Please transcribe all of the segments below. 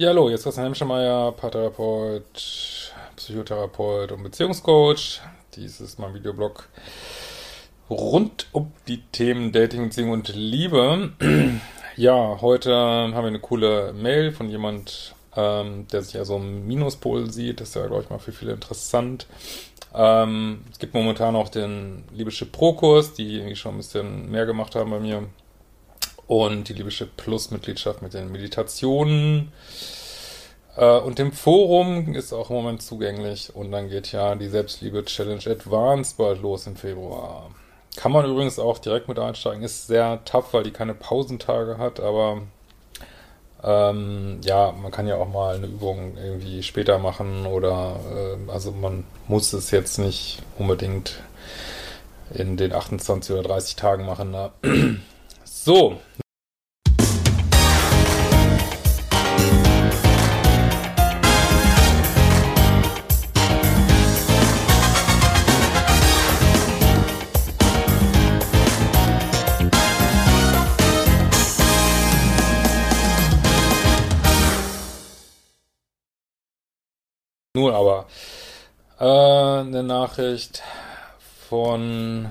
Ja, hallo, jetzt Christian Hemschemeyer, Paartherapeut, Psychotherapeut und Beziehungscoach. Dies ist mein Videoblog rund um die Themen Dating, Beziehung und Liebe. Ja, heute haben wir eine coole Mail von jemand, ähm, der sich ja so im Minuspol sieht. Das ist ja, glaube ich, mal für viele interessant. Ähm, es gibt momentan auch den Liebeschip Pro-Kurs, die irgendwie schon ein bisschen mehr gemacht haben bei mir. Und die Liebeschip Plus-Mitgliedschaft mit den Meditationen. Äh, und dem Forum ist auch im Moment zugänglich. Und dann geht ja die Selbstliebe Challenge Advanced bald los im Februar. Kann man übrigens auch direkt mit einsteigen. Ist sehr tough, weil die keine Pausentage hat, aber ähm, ja, man kann ja auch mal eine Übung irgendwie später machen oder äh, also man muss es jetzt nicht unbedingt in den 28 oder 30 Tagen machen. Ne? So, Nur aber äh, eine Nachricht von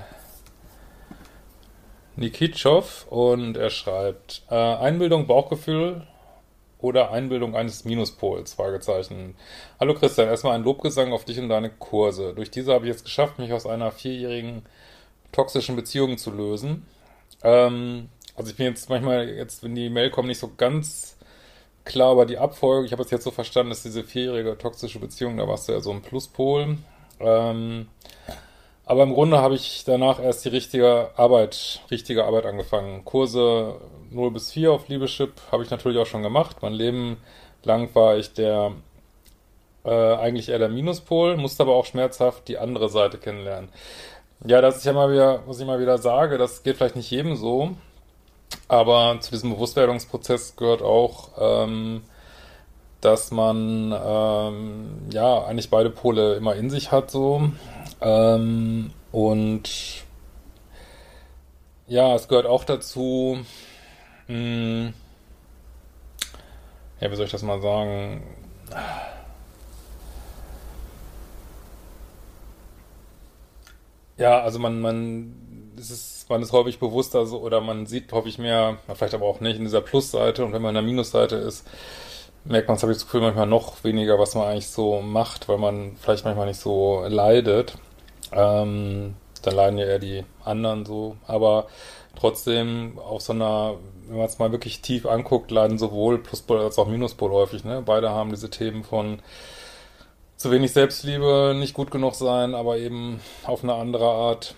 Nikitschow und er schreibt äh, Einbildung, Bauchgefühl oder Einbildung eines Minuspols, Fragezeichen. Hallo Christian, erstmal ein Lobgesang auf dich und deine Kurse. Durch diese habe ich es geschafft, mich aus einer vierjährigen toxischen Beziehung zu lösen. Ähm, also ich bin jetzt manchmal, jetzt, wenn die Mail kommt, nicht so ganz klar, aber die Abfolge, ich habe es jetzt so verstanden, dass diese vierjährige toxische Beziehung, da warst du ja so ein Pluspol. Ähm, aber im Grunde habe ich danach erst die richtige Arbeit, richtige Arbeit angefangen. Kurse 0 bis 4 auf Liebeschip habe ich natürlich auch schon gemacht. Mein Leben lang war ich der äh, eigentlich eher der Minuspol, musste aber auch schmerzhaft die andere Seite kennenlernen. Ja, das ist ja mal wieder, was ich mal wieder sage, das geht vielleicht nicht jedem so. Aber zu diesem Bewusstwerdungsprozess gehört auch, ähm, dass man ähm, ja eigentlich beide Pole immer in sich hat so ähm, und ja, es gehört auch dazu, mh, hm, ja, wie soll ich das mal sagen? Ja, also man, man, es ist man ist häufig bewusster so, oder man sieht häufig mehr, vielleicht aber auch nicht, in dieser Plusseite und wenn man in der Minusseite ist, merkt man, habe ich das Gefühl, manchmal noch weniger, was man eigentlich so macht, weil man vielleicht manchmal nicht so leidet. Ähm, dann leiden ja eher die anderen so, aber trotzdem auf so einer, wenn man es mal wirklich tief anguckt, leiden sowohl Pluspol als auch Minuspol häufig, ne? Beide haben diese Themen von zu wenig Selbstliebe, nicht gut genug sein, aber eben auf eine andere Art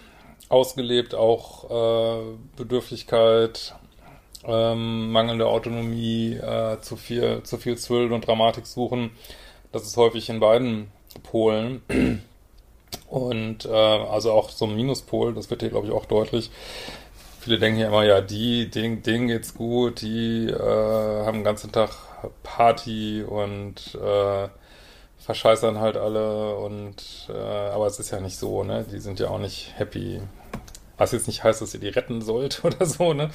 ausgelebt, auch äh, Bedürftigkeit, ähm, mangelnde Autonomie, äh, zu viel, zu viel Thrill und Dramatik suchen. Das ist häufig in beiden Polen. Und äh, also auch so ein Minuspol, das wird hier, glaube ich, auch deutlich. Viele denken ja immer, ja, die, denen, denen geht's gut, die äh, haben den ganzen Tag Party und äh, verscheißern halt alle und äh, aber es ist ja nicht so, ne? Die sind ja auch nicht happy was jetzt nicht heißt, dass ihr die retten sollt oder so, ne?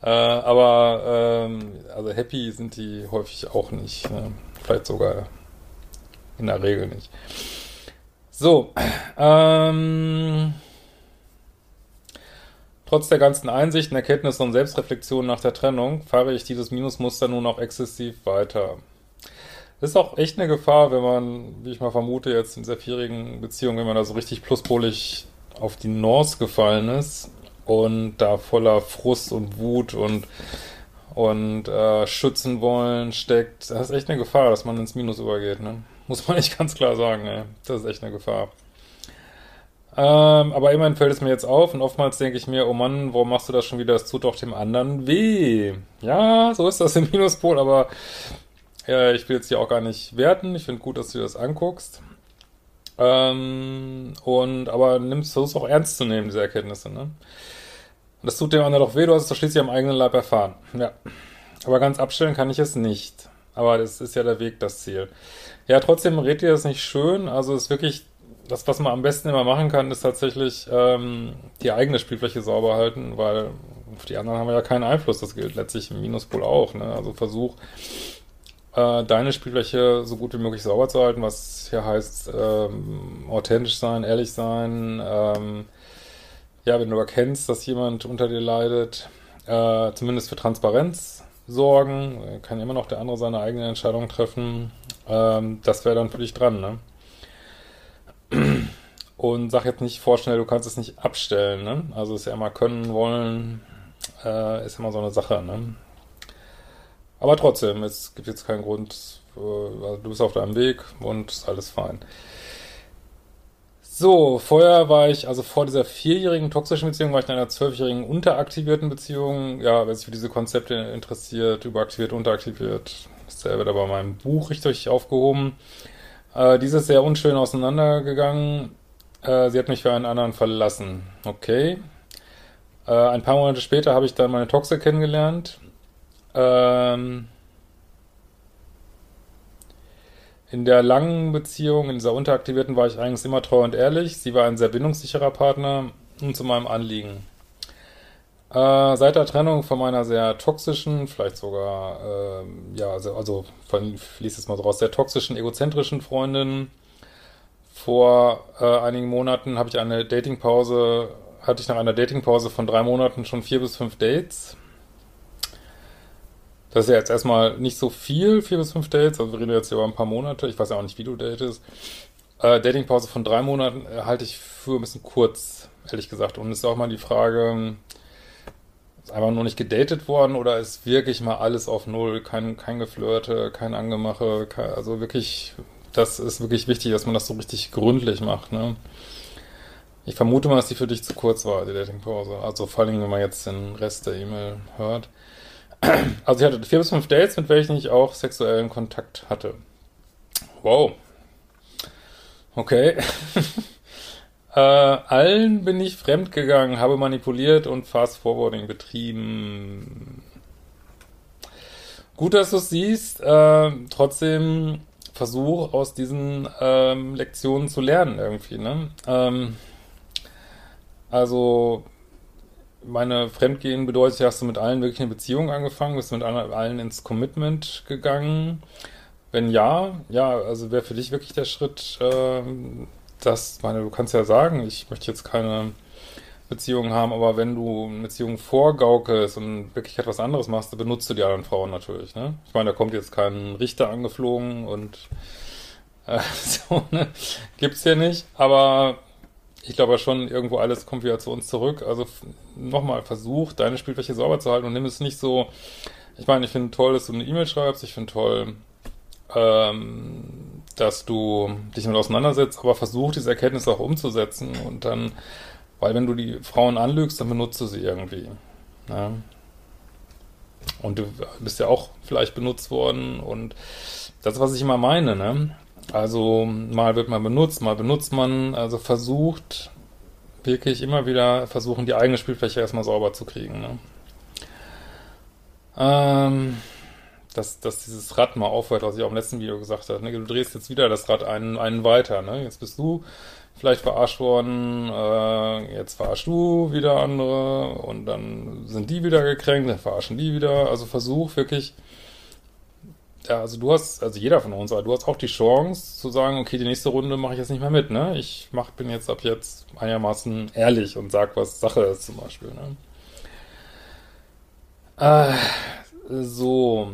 Äh, aber ähm, also happy sind die häufig auch nicht. Ne? Vielleicht sogar in der Regel nicht. So, ähm, Trotz der ganzen Einsichten, Erkenntnisse und Selbstreflexion nach der Trennung fahre ich dieses Minusmuster nun auch exzessiv weiter. Das ist auch echt eine Gefahr, wenn man, wie ich mal vermute, jetzt in dieser vierjährigen Beziehung, wenn man da so richtig pluspolig auf die Norse gefallen ist und da voller Frust und Wut und und äh, schützen wollen steckt, das ist echt eine Gefahr, dass man ins Minus übergeht, ne? Muss man nicht ganz klar sagen, ey. Das ist echt eine Gefahr. Ähm, aber immerhin fällt es mir jetzt auf und oftmals denke ich mir, oh Mann, warum machst du das schon wieder? Das tut doch dem anderen weh. Ja, so ist das im Minuspol, aber ja, ich will jetzt hier auch gar nicht werten. Ich finde gut, dass du dir das anguckst. Ähm, und aber nimmst es auch ernst zu nehmen, diese Erkenntnisse, ne? Das tut dem anderen doch weh, du hast es doch schließlich am eigenen Leib erfahren. Ja. Aber ganz abstellen kann ich es nicht. Aber das ist ja der Weg, das Ziel. Ja, trotzdem redet ihr das nicht schön. Also ist wirklich, das, was man am besten immer machen kann, ist tatsächlich ähm, die eigene Spielfläche sauber halten, weil auf die anderen haben wir ja keinen Einfluss. Das gilt letztlich im Minuspol auch. Ne? Also versuch äh, deine Spielfläche so gut wie möglich sauber zu halten, was hier heißt ähm, authentisch sein, ehrlich sein. Ähm, ja, wenn du erkennst, dass jemand unter dir leidet, äh, zumindest für Transparenz sorgen, kann immer noch der andere seine eigene Entscheidung treffen. Ähm, das wäre dann für dich dran, ne? Und sag jetzt nicht vorschnell, du kannst es nicht abstellen, ne? Also ist ja immer können, wollen, äh, ist immer so eine Sache, ne? Aber trotzdem, es gibt jetzt keinen Grund, äh, also du bist auf deinem Weg und ist alles fein. So, vorher war ich, also vor dieser vierjährigen toxischen Beziehung, war ich in einer zwölfjährigen unteraktivierten Beziehung. Ja, wer sich für diese Konzepte interessiert, überaktiviert, unteraktiviert, ist selber da bei meinem Buch richtig aufgehoben. Äh, diese ist sehr unschön auseinandergegangen. Äh, sie hat mich für einen anderen verlassen. Okay. Äh, ein paar Monate später habe ich dann meine Toxe kennengelernt. Ähm, in der langen Beziehung, in dieser unteraktivierten, war ich eigentlich immer treu und ehrlich. Sie war ein sehr bindungssicherer Partner und zu meinem Anliegen. Äh, seit der Trennung von meiner sehr toxischen, vielleicht sogar, äh, ja, also, also von, fließt es mal so raus, sehr toxischen, egozentrischen Freundin, vor äh, einigen Monaten habe ich eine Datingpause, hatte ich nach einer Datingpause von drei Monaten schon vier bis fünf Dates. Das ist ja jetzt erstmal nicht so viel, vier bis fünf Dates, also wir reden jetzt über ein paar Monate, ich weiß ja auch nicht, wie du datest. Äh, Datingpause von drei Monaten äh, halte ich für ein bisschen kurz, ehrlich gesagt. Und es ist auch mal die Frage, ist einfach nur nicht gedatet worden oder ist wirklich mal alles auf Null, kein, kein Geflirte, kein Angemache, kein, also wirklich, das ist wirklich wichtig, dass man das so richtig gründlich macht, ne? Ich vermute mal, dass die für dich zu kurz war, die Datingpause. Also vor allem, wenn man jetzt den Rest der E-Mail hört. Also ich hatte vier bis fünf Dates, mit welchen ich auch sexuellen Kontakt hatte. Wow. Okay. äh, allen bin ich fremdgegangen, habe manipuliert und Fast Forwarding betrieben. Gut, dass du es siehst. Äh, trotzdem versuch aus diesen ähm, Lektionen zu lernen irgendwie. Ne? Ähm, also meine Fremdgehen bedeutet, hast du mit allen wirklich eine Beziehung angefangen, bist du mit allen ins Commitment gegangen? Wenn ja, ja, also wäre für dich wirklich der Schritt, äh, dass, meine, du kannst ja sagen, ich möchte jetzt keine Beziehung haben, aber wenn du eine Beziehung vorgaukelst und wirklich etwas anderes machst, dann benutzt du die anderen Frauen natürlich, ne? Ich meine, da kommt jetzt kein Richter angeflogen und äh, so, ne? Gibt's ja nicht, aber ich glaube schon, irgendwo alles kommt wieder zu uns zurück. Also nochmal, versuch, deine Spielfläche sauber zu halten und nimm es nicht so. Ich meine, ich finde toll, dass du eine E-Mail schreibst. Ich finde toll, ähm, dass du dich damit auseinandersetzt, aber versuch, diese Erkenntnis auch umzusetzen und dann, weil wenn du die Frauen anlügst, dann benutzt du sie irgendwie. Ja. Und du bist ja auch vielleicht benutzt worden und das, was ich immer meine, ne? Also mal wird man benutzt, mal benutzt man, also versucht wirklich immer wieder versuchen, die eigene Spielfläche erstmal sauber zu kriegen. Ne? Ähm, dass, dass dieses Rad mal aufhört, was ich auch im letzten Video gesagt habe. Ne? Du drehst jetzt wieder das Rad einen, einen weiter. Ne? Jetzt bist du vielleicht verarscht worden, äh, jetzt verarschst du wieder andere und dann sind die wieder gekränkt, dann verarschen die wieder. Also versuch wirklich ja, also du hast, also jeder von uns, aber du hast auch die Chance zu sagen, okay, die nächste Runde mache ich jetzt nicht mehr mit, ne? Ich mach, bin jetzt ab jetzt einigermaßen ehrlich und sag, was Sache ist zum Beispiel, ne? Äh, so.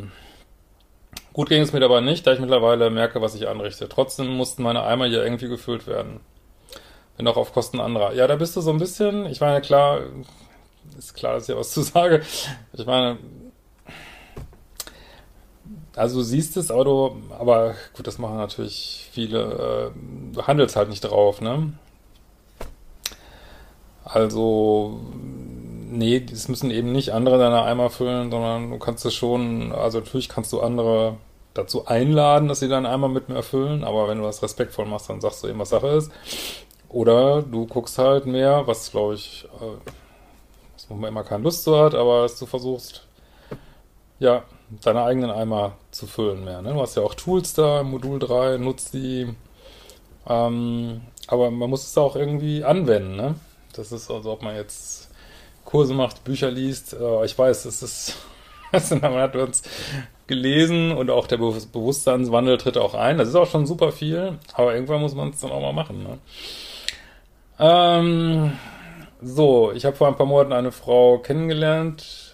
Gut ging es mir dabei nicht, da ich mittlerweile merke, was ich anrichte. Trotzdem mussten meine Eimer hier irgendwie gefüllt werden. Wenn auch auf Kosten anderer. Ja, da bist du so ein bisschen, ich meine, klar, ist klar, dass ich ja was zu sage. Ich meine, also du siehst es, aber du, aber gut, das machen natürlich viele, äh, du handelst halt nicht drauf, ne? Also, nee, es müssen eben nicht andere deine Eimer füllen, sondern du kannst es schon, also natürlich kannst du andere dazu einladen, dass sie deinen Eimer mit mir erfüllen, aber wenn du das respektvoll machst, dann sagst du eben, was Sache ist. Oder du guckst halt mehr, was glaube ich, äh, was man immer keine Lust zu hat, aber dass du versuchst, ja, deine eigenen Eimer zu füllen mehr. Ne? Du hast ja auch Tools da, Modul 3, nutzt die. Ähm, aber man muss es auch irgendwie anwenden. Ne? Das ist also, ob man jetzt Kurse macht, Bücher liest. Äh, ich weiß, es ist, man hat uns gelesen und auch der Be Bewusstseinswandel tritt auch ein. Das ist auch schon super viel, aber irgendwann muss man es dann auch mal machen. Ne? Ähm, so, ich habe vor ein paar Monaten eine Frau kennengelernt.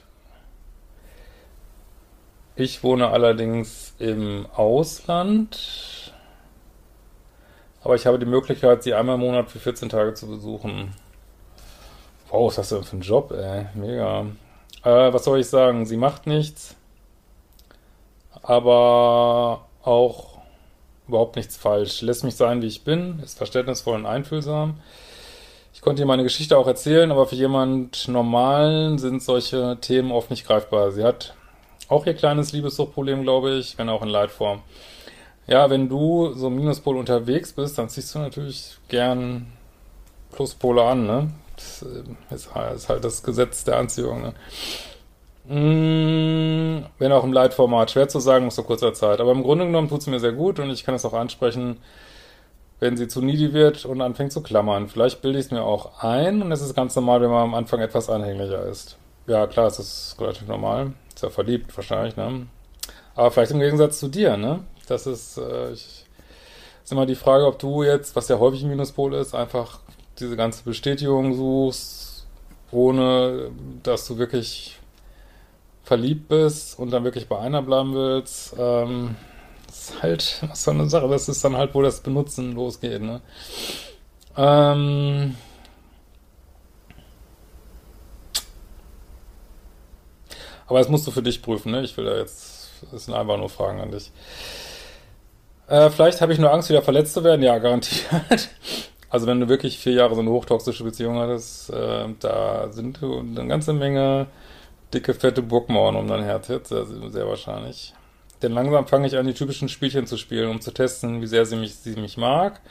Ich wohne allerdings im Ausland. Aber ich habe die Möglichkeit, sie einmal im Monat für 14 Tage zu besuchen. Wow, was hast du denn für einen Job, ey? Mega. Äh, was soll ich sagen? Sie macht nichts, aber auch überhaupt nichts falsch. Lässt mich sein, wie ich bin, ist verständnisvoll und einfühlsam. Ich konnte ihr meine Geschichte auch erzählen, aber für jemand Normalen sind solche Themen oft nicht greifbar. Sie hat auch ihr kleines Liebessuchtproblem, glaube ich, wenn auch in Leitform. Ja, wenn du so Minuspol unterwegs bist, dann ziehst du natürlich gern Pluspole an, ne? Das äh, ist halt das Gesetz der Anziehung. Ne? Mm, wenn auch im Leitformat. Schwer zu sagen aus so kurzer Zeit. Aber im Grunde genommen tut es mir sehr gut und ich kann es auch ansprechen, wenn sie zu needy wird und anfängt zu klammern. Vielleicht bilde ich es mir auch ein und es ist ganz normal, wenn man am Anfang etwas anhänglicher ist. Ja, klar, es ist relativ normal. Ist ja verliebt wahrscheinlich, ne? Aber vielleicht im Gegensatz zu dir, ne? Das ist, äh, ich, ist immer die Frage, ob du jetzt, was ja häufig ein Minuspol ist, einfach diese ganze Bestätigung suchst, ohne dass du wirklich verliebt bist und dann wirklich bei einer bleiben willst. Ähm, das ist halt so eine Sache. Das ist dann halt, wo das Benutzen losgeht. Ne? Ähm, aber das musst du für dich prüfen. Ne? Ich will da jetzt, das sind einfach nur Fragen an dich. Äh, vielleicht habe ich nur Angst, wieder verletzt zu werden. Ja, garantiert. Also wenn du wirklich vier Jahre so eine hochtoxische Beziehung hattest, äh, da sind eine ganze Menge dicke, fette Burgmauern um dein Herz jetzt, sehr, sehr wahrscheinlich. Denn langsam fange ich an, die typischen Spielchen zu spielen, um zu testen, wie sehr sie mich, sie mich mag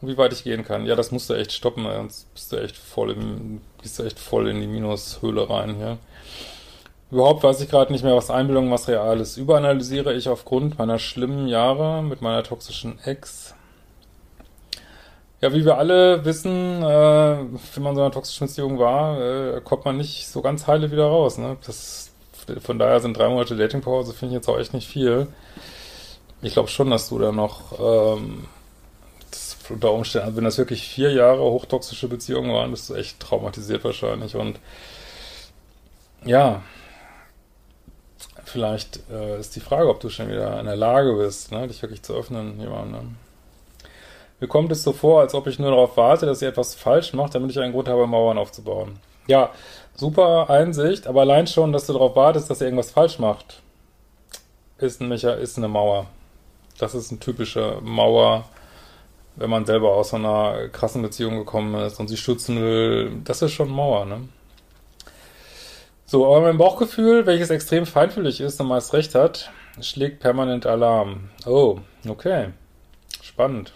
und wie weit ich gehen kann. Ja, das musst du echt stoppen, sonst bist du echt voll im, bist du echt voll in die Minushöhle rein hier. Überhaupt weiß ich gerade nicht mehr, was Einbildung, was real ist. Überanalysiere ich aufgrund meiner schlimmen Jahre mit meiner toxischen Ex. Ja, wie wir alle wissen, äh, wenn man so einer toxischen Beziehung war, äh, kommt man nicht so ganz heile wieder raus. Ne? Das, von daher sind drei Monate Datingpause, finde ich jetzt auch echt nicht viel. Ich glaube schon, dass du da noch ähm, das, unter Umständen, also wenn das wirklich vier Jahre hochtoxische Beziehungen waren, bist du echt traumatisiert wahrscheinlich. Und ja, vielleicht äh, ist die Frage, ob du schon wieder in der Lage bist, ne, dich wirklich zu öffnen, jemandem. Ne? Mir kommt es so vor, als ob ich nur darauf warte, dass sie etwas falsch macht, damit ich einen Grund habe, Mauern aufzubauen. Ja, super Einsicht, aber allein schon, dass du darauf wartest, dass sie irgendwas falsch macht, ist, ein Mecha ist eine Mauer. Das ist eine typische Mauer, wenn man selber aus so einer krassen Beziehung gekommen ist und sie schützen will. Das ist schon Mauer, ne? So, aber mein Bauchgefühl, welches extrem feinfühlig ist und meist recht hat, schlägt permanent Alarm. Oh, okay. Spannend.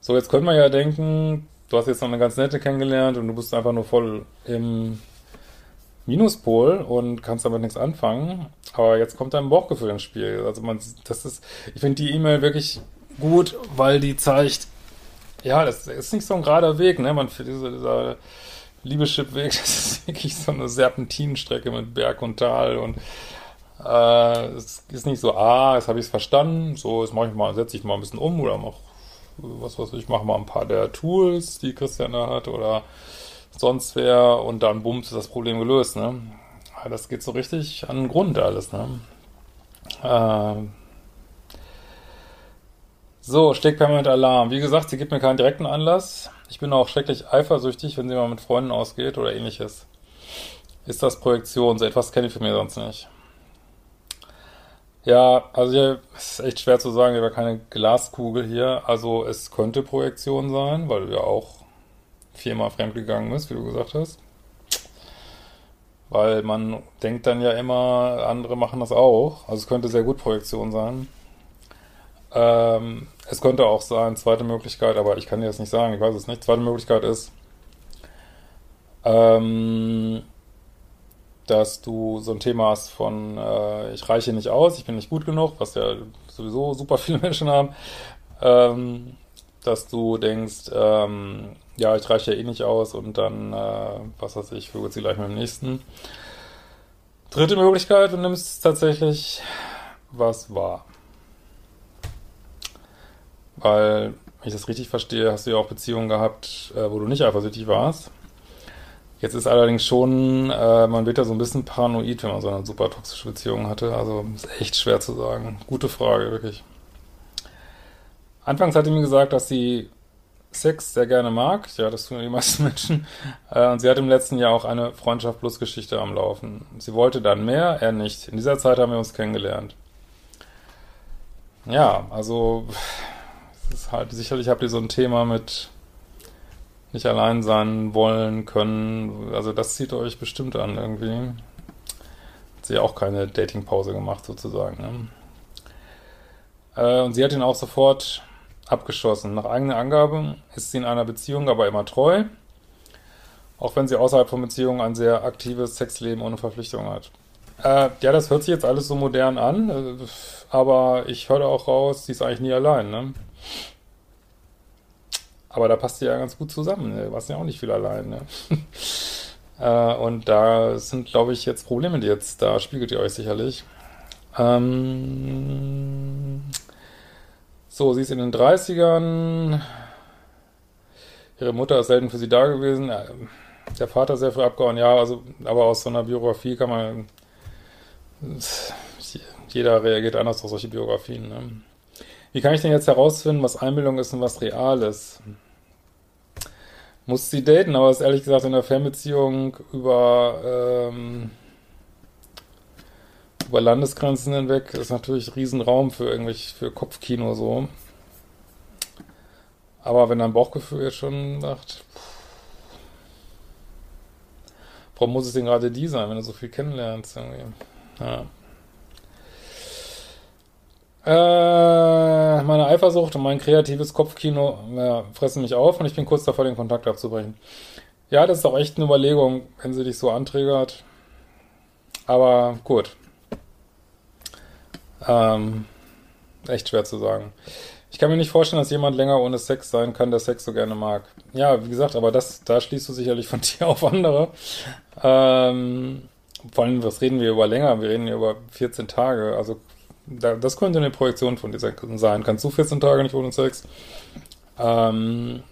So, jetzt könnte man ja denken, du hast jetzt noch eine ganz nette kennengelernt und du bist einfach nur voll im Minuspol und kannst damit nichts anfangen. Aber jetzt kommt dein Bauchgefühl ins Spiel. Also man, das ist, ich finde die E-Mail wirklich gut, weil die zeigt, ja, das ist nicht so ein gerader Weg, ne? Man für diese, dieser Liebeschip-Weg, das ist wirklich so eine Serpentinenstrecke mit Berg und Tal und äh, es ist nicht so, ah, jetzt habe ich es verstanden, so, jetzt mache ich mal, setze ich mal ein bisschen um oder mache was weiß ich, mache mal ein paar der Tools, die Christian da hat oder sonst wer und dann bums ist das Problem gelöst, ne? Das geht so richtig an den Grund alles, ne? Ähm so, steckt permanent Alarm. Wie gesagt, sie gibt mir keinen direkten Anlass. Ich bin auch schrecklich eifersüchtig, wenn sie mal mit Freunden ausgeht oder ähnliches. Ist das Projektion? So etwas kenne ich für mich sonst nicht. Ja, also es ist echt schwer zu sagen, ich habe keine Glaskugel hier. Also es könnte Projektion sein, weil du ja auch viermal fremdgegangen ist, wie du gesagt hast. Weil man denkt dann ja immer, andere machen das auch. Also es könnte sehr gut Projektion sein. Ähm, es könnte auch sein, zweite Möglichkeit, aber ich kann dir das nicht sagen, ich weiß es nicht. Zweite Möglichkeit ist, ähm, dass du so ein Thema hast von, äh, ich reiche nicht aus, ich bin nicht gut genug, was ja sowieso super viele Menschen haben, ähm, dass du denkst, ähm, ja, ich reiche ja eh nicht aus und dann, äh, was weiß ich, füge sie gleich mit dem nächsten. Dritte Möglichkeit, du nimmst tatsächlich was wahr. Weil, wenn ich das richtig verstehe, hast du ja auch Beziehungen gehabt, äh, wo du nicht eifersüchtig warst. Jetzt ist allerdings schon, äh, man wird ja so ein bisschen paranoid, wenn man so eine super toxische Beziehung hatte. Also ist echt schwer zu sagen. Gute Frage, wirklich. Anfangs hat sie mir gesagt, dass sie Sex sehr gerne mag. Ja, das tun die meisten Menschen. Äh, und sie hat im letzten Jahr auch eine Freundschaft plus Geschichte am Laufen. Sie wollte dann mehr, er nicht. In dieser Zeit haben wir uns kennengelernt. Ja, also halt, sicherlich habt ihr so ein Thema mit nicht allein sein wollen können. Also das zieht euch bestimmt an irgendwie. Hat sie auch keine Datingpause gemacht sozusagen. Ne? Äh, und sie hat ihn auch sofort abgeschossen. Nach eigener Angabe ist sie in einer Beziehung aber immer treu. Auch wenn sie außerhalb von Beziehungen ein sehr aktives Sexleben ohne Verpflichtung hat. Äh, ja, das hört sich jetzt alles so modern an, äh, aber ich höre auch raus, sie ist eigentlich nie allein, ne? Aber da passt sie ja ganz gut zusammen. Ne? Warst ja auch nicht viel allein. Ne? äh, und da sind, glaube ich, jetzt Probleme, die jetzt, da spiegelt ihr euch sicherlich. Ähm so, sie ist in den 30ern. Ihre Mutter ist selten für sie da gewesen. Der Vater sehr früh abgehauen, ja, also, aber aus so einer Biografie kann man. Jeder reagiert anders auf solche Biografien. Ne? Wie kann ich denn jetzt herausfinden, was Einbildung ist und was real ist? muss sie daten, aber ist ehrlich gesagt in der Fernbeziehung über, ähm, über Landesgrenzen hinweg ist natürlich Riesenraum für irgendwelche, für Kopfkino so. Aber wenn dein Bauchgefühl jetzt schon sagt, warum muss es denn gerade die sein, wenn du so viel kennenlernst irgendwie? Ja. Äh, meine Eifersucht und mein kreatives Kopfkino ja, fressen mich auf und ich bin kurz davor, den Kontakt abzubrechen. Ja, das ist auch echt eine Überlegung, wenn sie dich so anträgert. Aber gut. Ähm, echt schwer zu sagen. Ich kann mir nicht vorstellen, dass jemand länger ohne Sex sein kann, der Sex so gerne mag. Ja, wie gesagt, aber das, da schließt du sicherlich von dir auf andere. Ähm, vor allem, was reden wir über länger? Wir reden hier über 14 Tage. Also das könnte eine Projektion von dieser sein. Kannst du 14 Tage nicht ohne Sex? Ähm,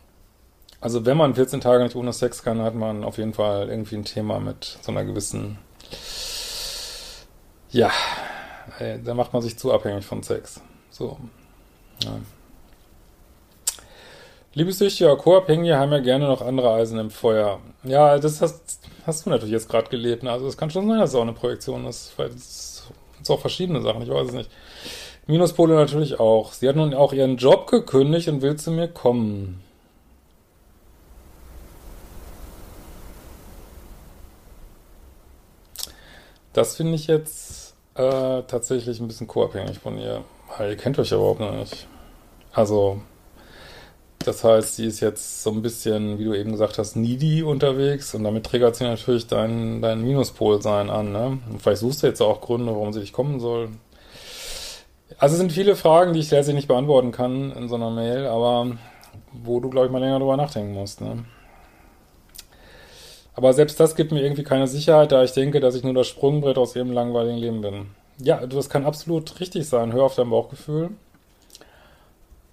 also wenn man 14 Tage nicht ohne Sex kann, hat man auf jeden Fall irgendwie ein Thema mit so einer gewissen, ja, äh, da macht man sich zu abhängig von Sex. So. Ja. Liebessüchtige Co-Abhängige haben ja gerne noch andere Eisen im Feuer. Ja, das hast, hast du natürlich jetzt gerade gelebt. Ne? Also es kann schon sein, dass es auch eine Projektion ist. Weil es es auch verschiedene Sachen, ich weiß es nicht. Minuspole natürlich auch. Sie hat nun auch ihren Job gekündigt und will zu mir kommen. Das finde ich jetzt äh, tatsächlich ein bisschen co-abhängig von ihr. Weil ihr kennt euch ja überhaupt nicht. Also, das heißt, sie ist jetzt so ein bisschen, wie du eben gesagt hast, needy unterwegs und damit triggert sie natürlich dein, dein Minuspol-Sein an. Ne? Und vielleicht suchst du jetzt auch Gründe, warum sie dich kommen soll. Also es sind viele Fragen, die ich letztlich nicht beantworten kann in so einer Mail, aber wo du, glaube ich, mal länger drüber nachdenken musst. Ne? Aber selbst das gibt mir irgendwie keine Sicherheit, da ich denke, dass ich nur das Sprungbrett aus ihrem langweiligen Leben bin. Ja, das kann absolut richtig sein. Hör auf dein Bauchgefühl.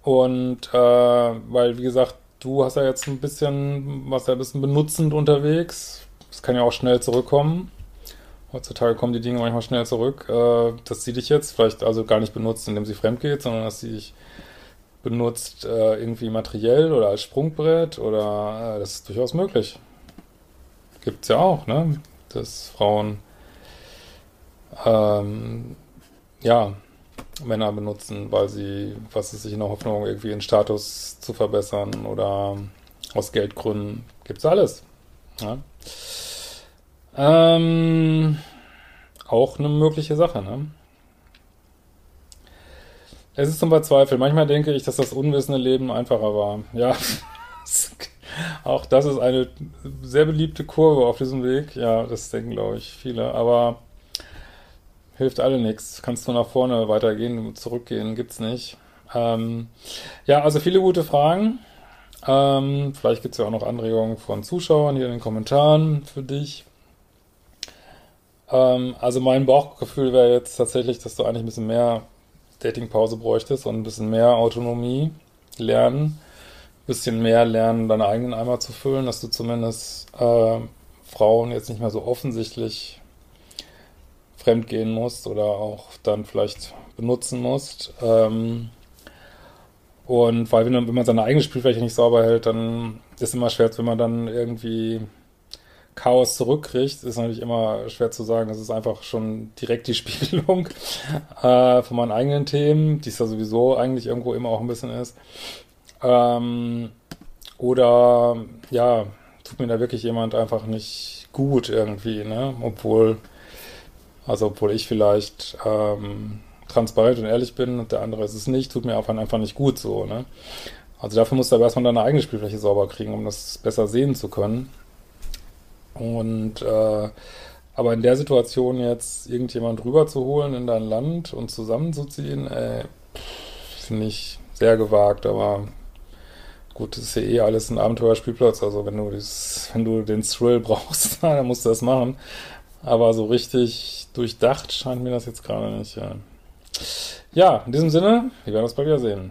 Und äh, weil, wie gesagt, du hast ja jetzt ein bisschen, was ja ein bisschen benutzend unterwegs. Das kann ja auch schnell zurückkommen. Heutzutage kommen die Dinge manchmal schnell zurück. Äh, dass sie dich jetzt vielleicht also gar nicht benutzt, indem sie fremd geht, sondern dass sie dich benutzt äh, irgendwie materiell oder als Sprungbrett oder äh, das ist durchaus möglich. Gibt's ja auch, ne? Dass Frauen ähm, ja Männer benutzen, weil sie, was ist sich in der Hoffnung, irgendwie ihren Status zu verbessern oder aus Geldgründen. Gibt's alles. Ja. Ähm, auch eine mögliche Sache, ne? Es ist zum Verzweifeln. Manchmal denke ich, dass das unwissende Leben einfacher war. Ja, auch das ist eine sehr beliebte Kurve auf diesem Weg. Ja, das denken, glaube ich, viele. Aber hilft alle nichts. Kannst du nach vorne weitergehen, zurückgehen, gibt's nicht. Ähm, ja, also viele gute Fragen. Ähm, vielleicht gibt's ja auch noch Anregungen von Zuschauern hier in den Kommentaren für dich. Ähm, also mein Bauchgefühl wäre jetzt tatsächlich, dass du eigentlich ein bisschen mehr Datingpause bräuchtest und ein bisschen mehr Autonomie lernen, ein bisschen mehr lernen, deine eigenen Eimer zu füllen, dass du zumindest äh, Frauen jetzt nicht mehr so offensichtlich fremdgehen musst oder auch dann vielleicht benutzen musst. Ähm, und weil wenn, wenn man seine eigene Spielfläche nicht sauber hält, dann ist es immer schwer, wenn man dann irgendwie Chaos zurückkriegt, ist natürlich immer schwer zu sagen. Das ist einfach schon direkt die Spiegelung äh, von meinen eigenen Themen, die es ja sowieso eigentlich irgendwo immer auch ein bisschen ist. Ähm, oder ja, tut mir da wirklich jemand einfach nicht gut irgendwie, ne? Obwohl, also obwohl ich vielleicht ähm, transparent und ehrlich bin und der andere ist es nicht, tut mir einfach, einfach nicht gut so, ne? Also dafür musst du aber erstmal deine eigene Spielfläche sauber kriegen, um das besser sehen zu können. Und äh, aber in der Situation jetzt irgendjemand rüberzuholen in dein Land und zusammenzuziehen, äh, finde ich sehr gewagt, aber gut, das ist ja eh alles ein Abenteuerspielplatz, also wenn du das, wenn du den Thrill brauchst, dann musst du das machen. Aber so richtig durchdacht scheint mir das jetzt gerade nicht, ja. Ja, in diesem Sinne, wir werden uns bald wieder sehen.